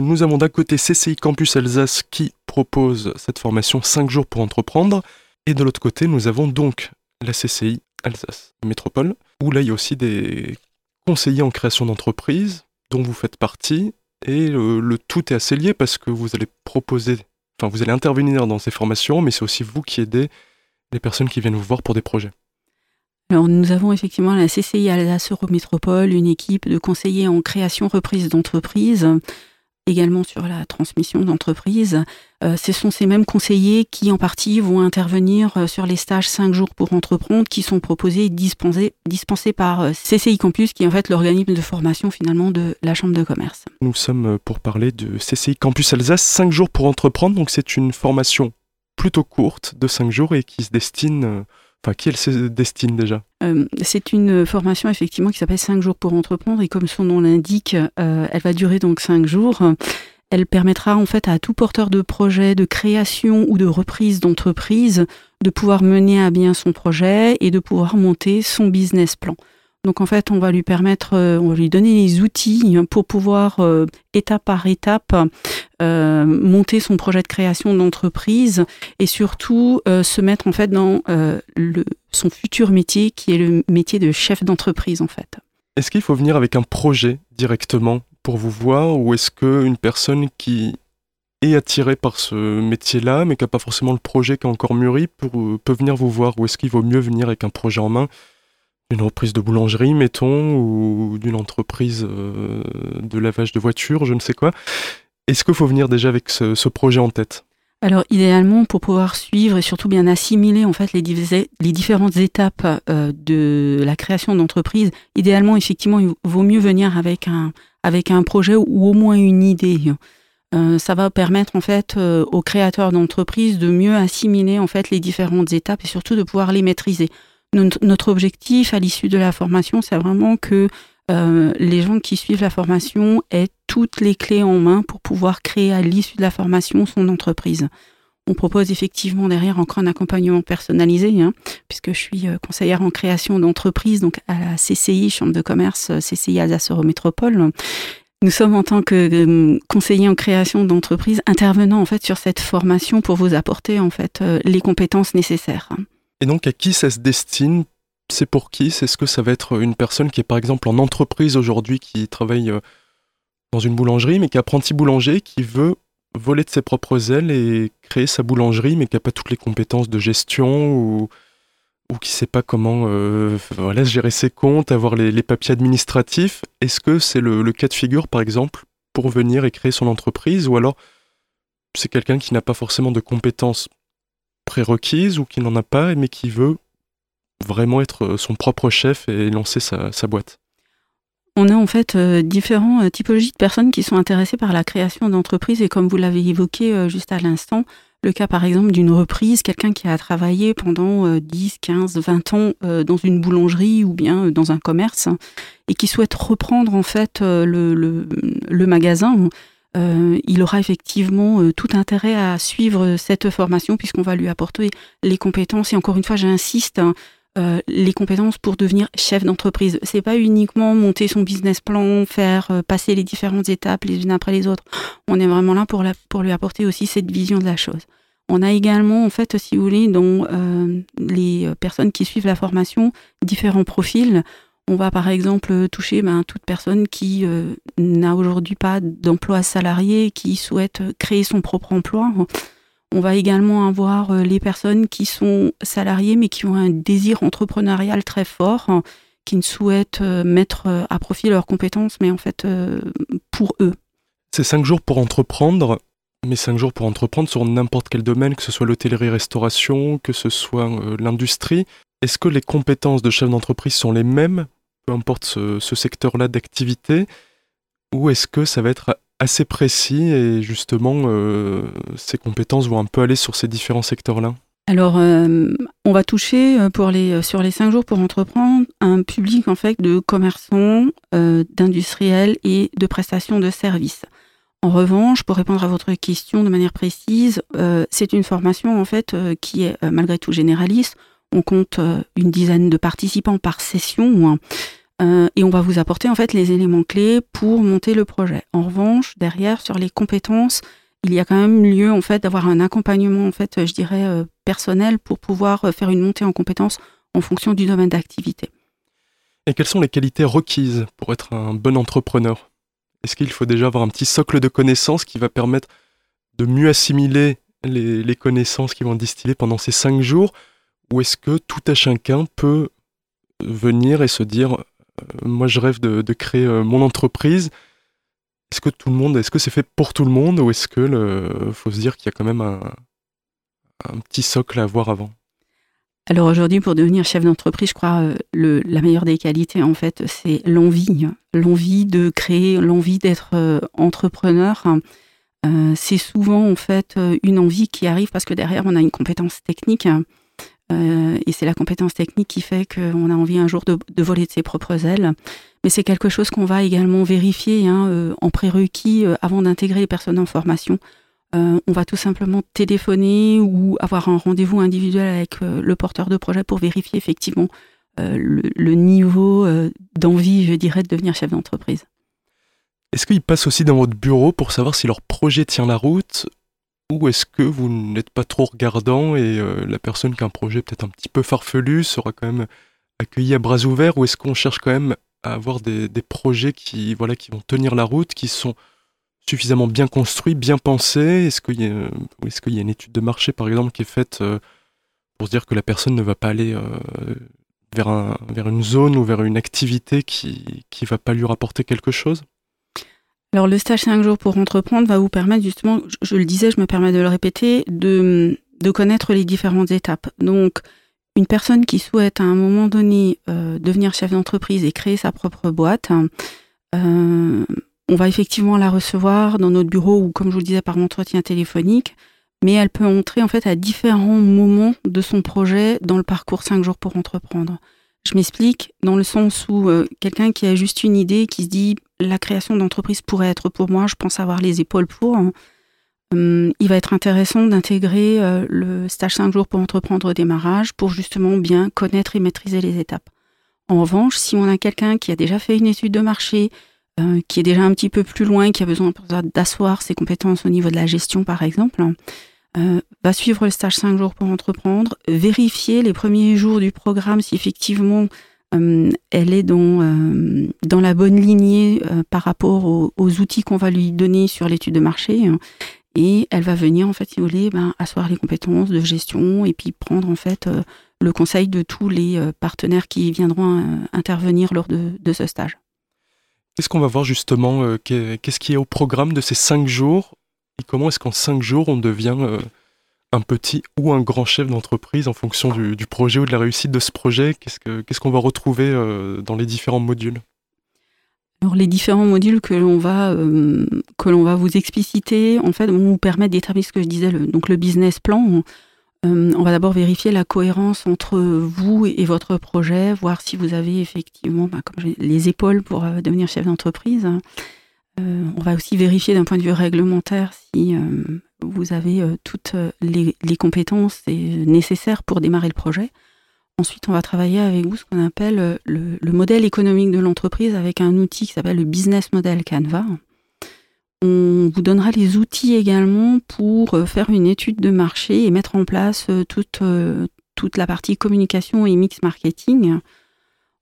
Nous avons d'un côté CCI Campus Alsace qui propose cette formation 5 jours pour entreprendre. Et de l'autre côté, nous avons donc la CCI Alsace Métropole, où là, il y a aussi des conseillers en création d'entreprise dont vous faites partie. Et le, tout est assez lié parce que vous allez proposer, enfin, vous allez intervenir dans ces formations, mais c'est aussi vous qui aidez les personnes qui viennent vous voir pour des projets. Alors, nous avons effectivement la CCI Alsace Métropole, une équipe de conseillers en création reprise d'entreprise également sur la transmission d'entreprise. Euh, ce sont ces mêmes conseillers qui, en partie, vont intervenir euh, sur les stages 5 jours pour entreprendre qui sont proposés et dispensés, dispensés par euh, CCI Campus, qui est en fait l'organisme de formation finalement de la Chambre de commerce. Nous sommes pour parler de CCI Campus Alsace 5 jours pour entreprendre. Donc, c'est une formation plutôt courte de 5 jours et qui se destine Enfin, qui elle se destine déjà euh, C'est une formation effectivement qui s'appelle 5 jours pour entreprendre et comme son nom l'indique, euh, elle va durer donc 5 jours. Elle permettra en fait à tout porteur de projet, de création ou de reprise d'entreprise de pouvoir mener à bien son projet et de pouvoir monter son business plan. Donc en fait, on va lui permettre, euh, on va lui donner les outils pour pouvoir étape par étape euh, monter son projet de création d'entreprise et surtout se mettre en fait dans le, son futur métier qui est le métier de chef d'entreprise en fait. Est-ce qu'il faut venir avec un projet directement pour vous voir ou est-ce qu'une personne qui est attirée par ce métier-là mais qui n'a pas forcément le projet qui est encore mûri peut venir vous voir ou est-ce qu'il vaut mieux venir avec un projet en main d'une reprise de boulangerie, mettons, ou d'une entreprise euh, de lavage de voitures, je ne sais quoi? Est-ce qu'il faut venir déjà avec ce, projet en tête? Alors idéalement, pour pouvoir suivre et surtout bien assimiler en fait les, différentes étapes euh, de la création d'entreprise, idéalement effectivement il vaut mieux venir avec un avec un projet ou au moins une idée. Euh, ça va permettre en fait aux créateurs d'entreprise de mieux assimiler en fait les différentes étapes et surtout de pouvoir les maîtriser. Notre objectif à l'issue de la formation, c'est vraiment que euh, les gens qui suivent la formation aient toutes les clés en main pour pouvoir créer à l'issue de la formation son entreprise. On propose effectivement derrière encore un accompagnement personnalisé, hein, puisque je suis euh, conseillère en création d'entreprise, donc à la CCI, Chambre de commerce, euh, CCI Alsace Métropole. Nous sommes en tant que conseillers en création d'entreprise intervenant en fait sur cette formation pour vous apporter en fait les compétences nécessaires. Et donc à qui ça se destine? C'est pour qui? C'est ce que ça va être une personne qui est par exemple en entreprise aujourd'hui, qui travaille euh, dans une boulangerie, mais qui est apprenti boulanger, qui veut voler de ses propres ailes et créer sa boulangerie, mais qui n'a pas toutes les compétences de gestion ou, qui ne sait pas comment euh, gérer ses comptes, avoir les, papiers administratifs. Est-ce que c'est le, cas de figure, par exemple, pour venir et créer son entreprise Ou alors c'est quelqu'un qui n'a pas forcément de compétences prérequise ou qui n'en a pas, mais qui veut vraiment être son propre chef et lancer sa, boîte? On a en fait euh, différentes euh, typologies de personnes qui sont intéressées par la création d'entreprises et comme vous l'avez évoqué juste à l'instant, le cas par exemple d'une reprise, quelqu'un qui a travaillé pendant 10, 15, 20 ans dans une boulangerie ou bien dans un commerce et qui souhaite reprendre en fait le, magasin euh, il aura effectivement euh, tout intérêt à suivre cette formation puisqu'on va lui apporter les compétences. Et encore une fois, j'insiste, hein, euh, les compétences pour devenir chef d'entreprise. C'est pas uniquement monter son business plan, faire passer les différentes étapes les unes après les autres. On est vraiment là pour, lui apporter aussi cette vision de la chose. On a également, en fait, si vous voulez, dans les personnes qui suivent la formation, différents profils. On va par exemple toucher ben, toute personne qui euh, n'a aujourd'hui pas d'emploi salarié, qui souhaite créer son propre emploi. On va également avoir euh, les personnes qui sont salariées mais qui ont un désir entrepreneurial très fort, qui ne souhaitent euh, mettre à profit leurs compétences, mais en fait pour eux. C'est cinq jours pour entreprendre, mais cinq jours pour entreprendre sur n'importe quel domaine, que ce soit l'hôtellerie-restauration, que ce soit l'industrie. Est-ce que les compétences de chef d'entreprise sont les mêmes peu importe ce, secteur-là d'activité, ou est-ce que ça va être assez précis et justement euh, ces compétences vont un peu aller sur ces différents secteurs-là alors, euh, on va toucher euh, sur les cinq jours pour entreprendre un public en fait de commerçants, d'industriels et de prestations de services. En revanche, pour répondre à votre question de manière précise, c'est une formation en fait qui est malgré tout généraliste. On compte une dizaine de participants par session. Et on va vous apporter en fait les éléments clés pour monter le projet. En revanche, derrière, sur les compétences, il y a quand même lieu en fait d'avoir un accompagnement en fait, je dirais personnel pour pouvoir faire une montée en compétences en fonction du domaine d'activité. Et quelles sont les qualités requises pour être un bon entrepreneur? Est-ce qu'il faut déjà avoir un petit socle de connaissances qui va permettre de mieux assimiler les, connaissances qui vont distiller pendant ces cinq jours? Ou est-ce que tout à chacun peut venir et se dire euh, moi je rêve de, créer euh, mon entreprise. Est-ce que tout le monde, est-ce que c'est fait pour tout le monde ou est-ce que le, faut se dire qu'il y a quand même un, petit socle à avoir avant? Alors aujourd'hui, pour devenir chef d'entreprise, je crois euh, le, la meilleure des qualités, en fait, c'est l'envie, l'envie de créer, l'envie d'être euh, entrepreneur. Euh, c'est souvent en fait une envie qui arrive parce que derrière on a une compétence technique et c'est la compétence technique qui fait qu'on a envie un jour de, voler de ses propres ailes. Mais c'est quelque chose qu'on va également vérifier hein, en prérequis avant d'intégrer les personnes en formation. Euh, on va tout simplement téléphoner ou avoir un rendez-vous individuel avec euh, le porteur de projet pour vérifier effectivement euh, le, niveau d'envie, je dirais, de devenir chef d'entreprise. Est-ce qu'ils passent aussi dans votre bureau pour savoir si leur projet tient la route ou est-ce que vous n'êtes pas trop regardant et la personne qui a un projet peut-être un petit peu farfelu sera quand même accueillie à bras ouverts ou est-ce qu'on cherche quand même à avoir des, projets qui, vont tenir la route, qui sont suffisamment bien construit, bien pensé Est-ce qu'il y, a une étude de marché, par exemple, qui est faite euh, pour se dire que la personne ne va pas aller euh, vers, vers une zone ou vers une activité qui ne va pas lui rapporter quelque chose? Alors le stage 5 jours pour entreprendre va vous permettre justement, je, le disais, je me permets de le répéter, de, connaître les différentes étapes. Donc une personne qui souhaite à un moment donné euh, devenir chef d'entreprise et créer sa propre boîte, on va effectivement la recevoir dans notre bureau ou, comme je vous le disais, par entretien téléphonique, mais elle peut entrer en fait à différents moments de son projet dans le parcours 5 jours pour entreprendre. Je m'explique dans le sens où euh, quelqu'un qui a juste une idée, qui se dit la création d'entreprise pourrait être pour moi, je pense avoir les épaules pour, hein, hum, il va être intéressant d'intégrer euh, le stage 5 jours pour entreprendre au démarrage pour justement bien connaître et maîtriser les étapes. En revanche, si on a quelqu'un qui a déjà fait une étude de marché, euh, qui est déjà un petit peu plus loin, qui a besoin d'asseoir ses compétences au niveau de la gestion, par exemple, euh, va suivre le stage 5 jours pour entreprendre, vérifier les premiers jours du programme si effectivement elle est dans, dans la bonne lignée par rapport aux, outils qu'on va lui donner sur l'étude de marché. et elle va venir, en fait, si vous voulez, ben, asseoir les compétences de gestion et puis prendre, en fait, le conseil de tous les partenaires qui viendront intervenir lors de, de ce stage. Qu'est-ce qu'on va voir justement euh, Qu'est-ce qui est au programme de ces cinq jours Et comment est-ce qu'en cinq jours on devient euh, un petit ou un grand chef d'entreprise en fonction du, projet ou de la réussite de ce projet Qu'est-ce qu'on va retrouver euh, dans les différents modules? Alors les différents modules que l'on va que l'on va vous expliciter en fait vont vous permettre d'établir ce que je disais donc le business plan euh, on va d'abord vérifier la cohérence entre vous et votre projet, voir si vous avez effectivement bah, les épaules pour euh, devenir chef d'entreprise. Euh, on va aussi vérifier d'un point de vue réglementaire si vous avez toutes les, compétences nécessaires pour démarrer le projet. Ensuite, on va travailler avec vous ce qu'on appelle le modèle économique de l'entreprise avec un outil qui s'appelle le Business Model Canva. On vous donnera les outils également pour euh, faire une étude de marché et mettre en place euh, euh, toute la partie communication et mix marketing.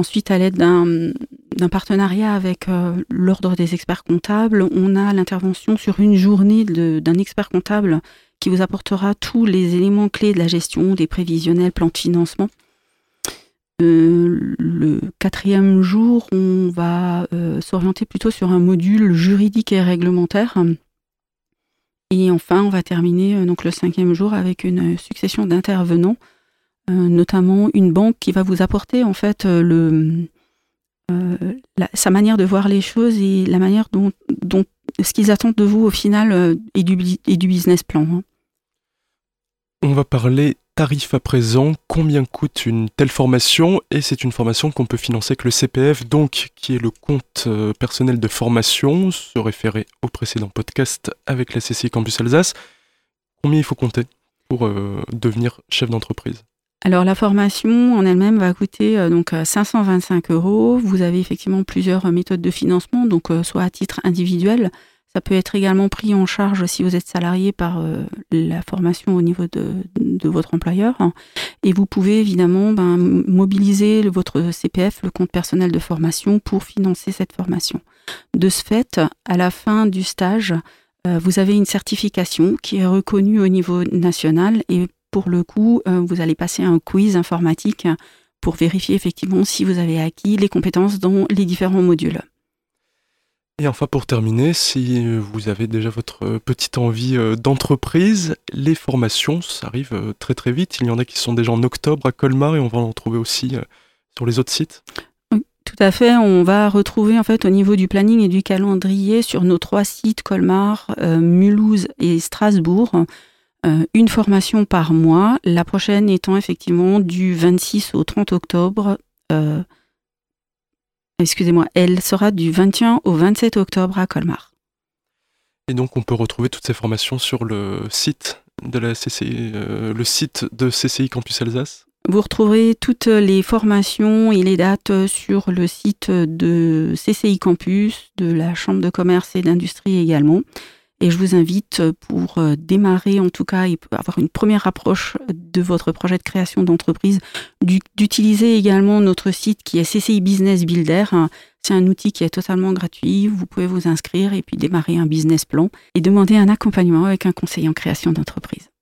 Ensuite, à l'aide d'un partenariat avec l'Ordre des experts comptables, on a l'intervention sur une journée d'un expert comptable qui vous apportera tous les éléments clés de la gestion, des prévisionnels, plans de financement. Euh, le quatrième jour, on va euh, s'orienter plutôt sur un module juridique et réglementaire. Et enfin, on va terminer euh, donc le cinquième jour avec une succession d'intervenants, notamment une banque qui va vous apporter en fait le, sa manière de voir les choses et la manière dont, dont ce qu'ils attendent de vous au final et, du, business plan. Hein. On va parler tarif à présent, combien coûte une telle formation? Et c'est une formation qu'on peut financer avec le CPF, donc qui est le compte euh, personnel de formation, se référer au précédent podcast avec la CCI Campus Alsace. Combien il faut compter pour euh, devenir chef d'entreprise? Alors la formation en elle-même va coûter euh, donc 525 euros. Vous avez effectivement plusieurs méthodes de financement, donc soit à titre individuel, ça peut être également pris en charge si vous êtes salarié par euh, la formation au niveau de, votre employeur. Et vous pouvez évidemment ben, mobiliser votre CPF, le compte personnel de formation, pour financer cette formation. De ce fait, à la fin du stage, euh, vous avez une certification qui est reconnue au niveau national et pour le coup, euh, vous allez passer un quiz informatique pour vérifier effectivement si vous avez acquis les compétences dans les différents modules. Et enfin, pour terminer, si vous avez déjà votre petite envie euh, d'entreprise, les formations, ça arrive euh, très très vite. Il y en a qui sont déjà en octobre à Colmar et on va en trouver aussi sur les autres sites. tout à fait. On va retrouver en fait au niveau du planning et du calendrier sur nos trois sites Colmar, Mulhouse et Strasbourg. Une formation par mois, la prochaine étant effectivement du 26 au 30 octobre excusez-moi, elle sera du 21 au 27 octobre à Colmar. Et donc on peut retrouver toutes ces formations sur le site de la CCI, euh, le site de CCI Campus Alsace? Vous retrouverez toutes les formations et les dates sur le site de CCI Campus, de la Chambre de commerce et d'industrie également. Et je vous invite pour euh, démarrer, en tout cas, et avoir une première approche de votre projet de création d'entreprise, d'utiliser également notre site qui est CCI Business Builder. C'est un outil qui est totalement gratuit. Vous pouvez vous inscrire et puis démarrer un business plan et demander un accompagnement avec un conseiller en création d'entreprise.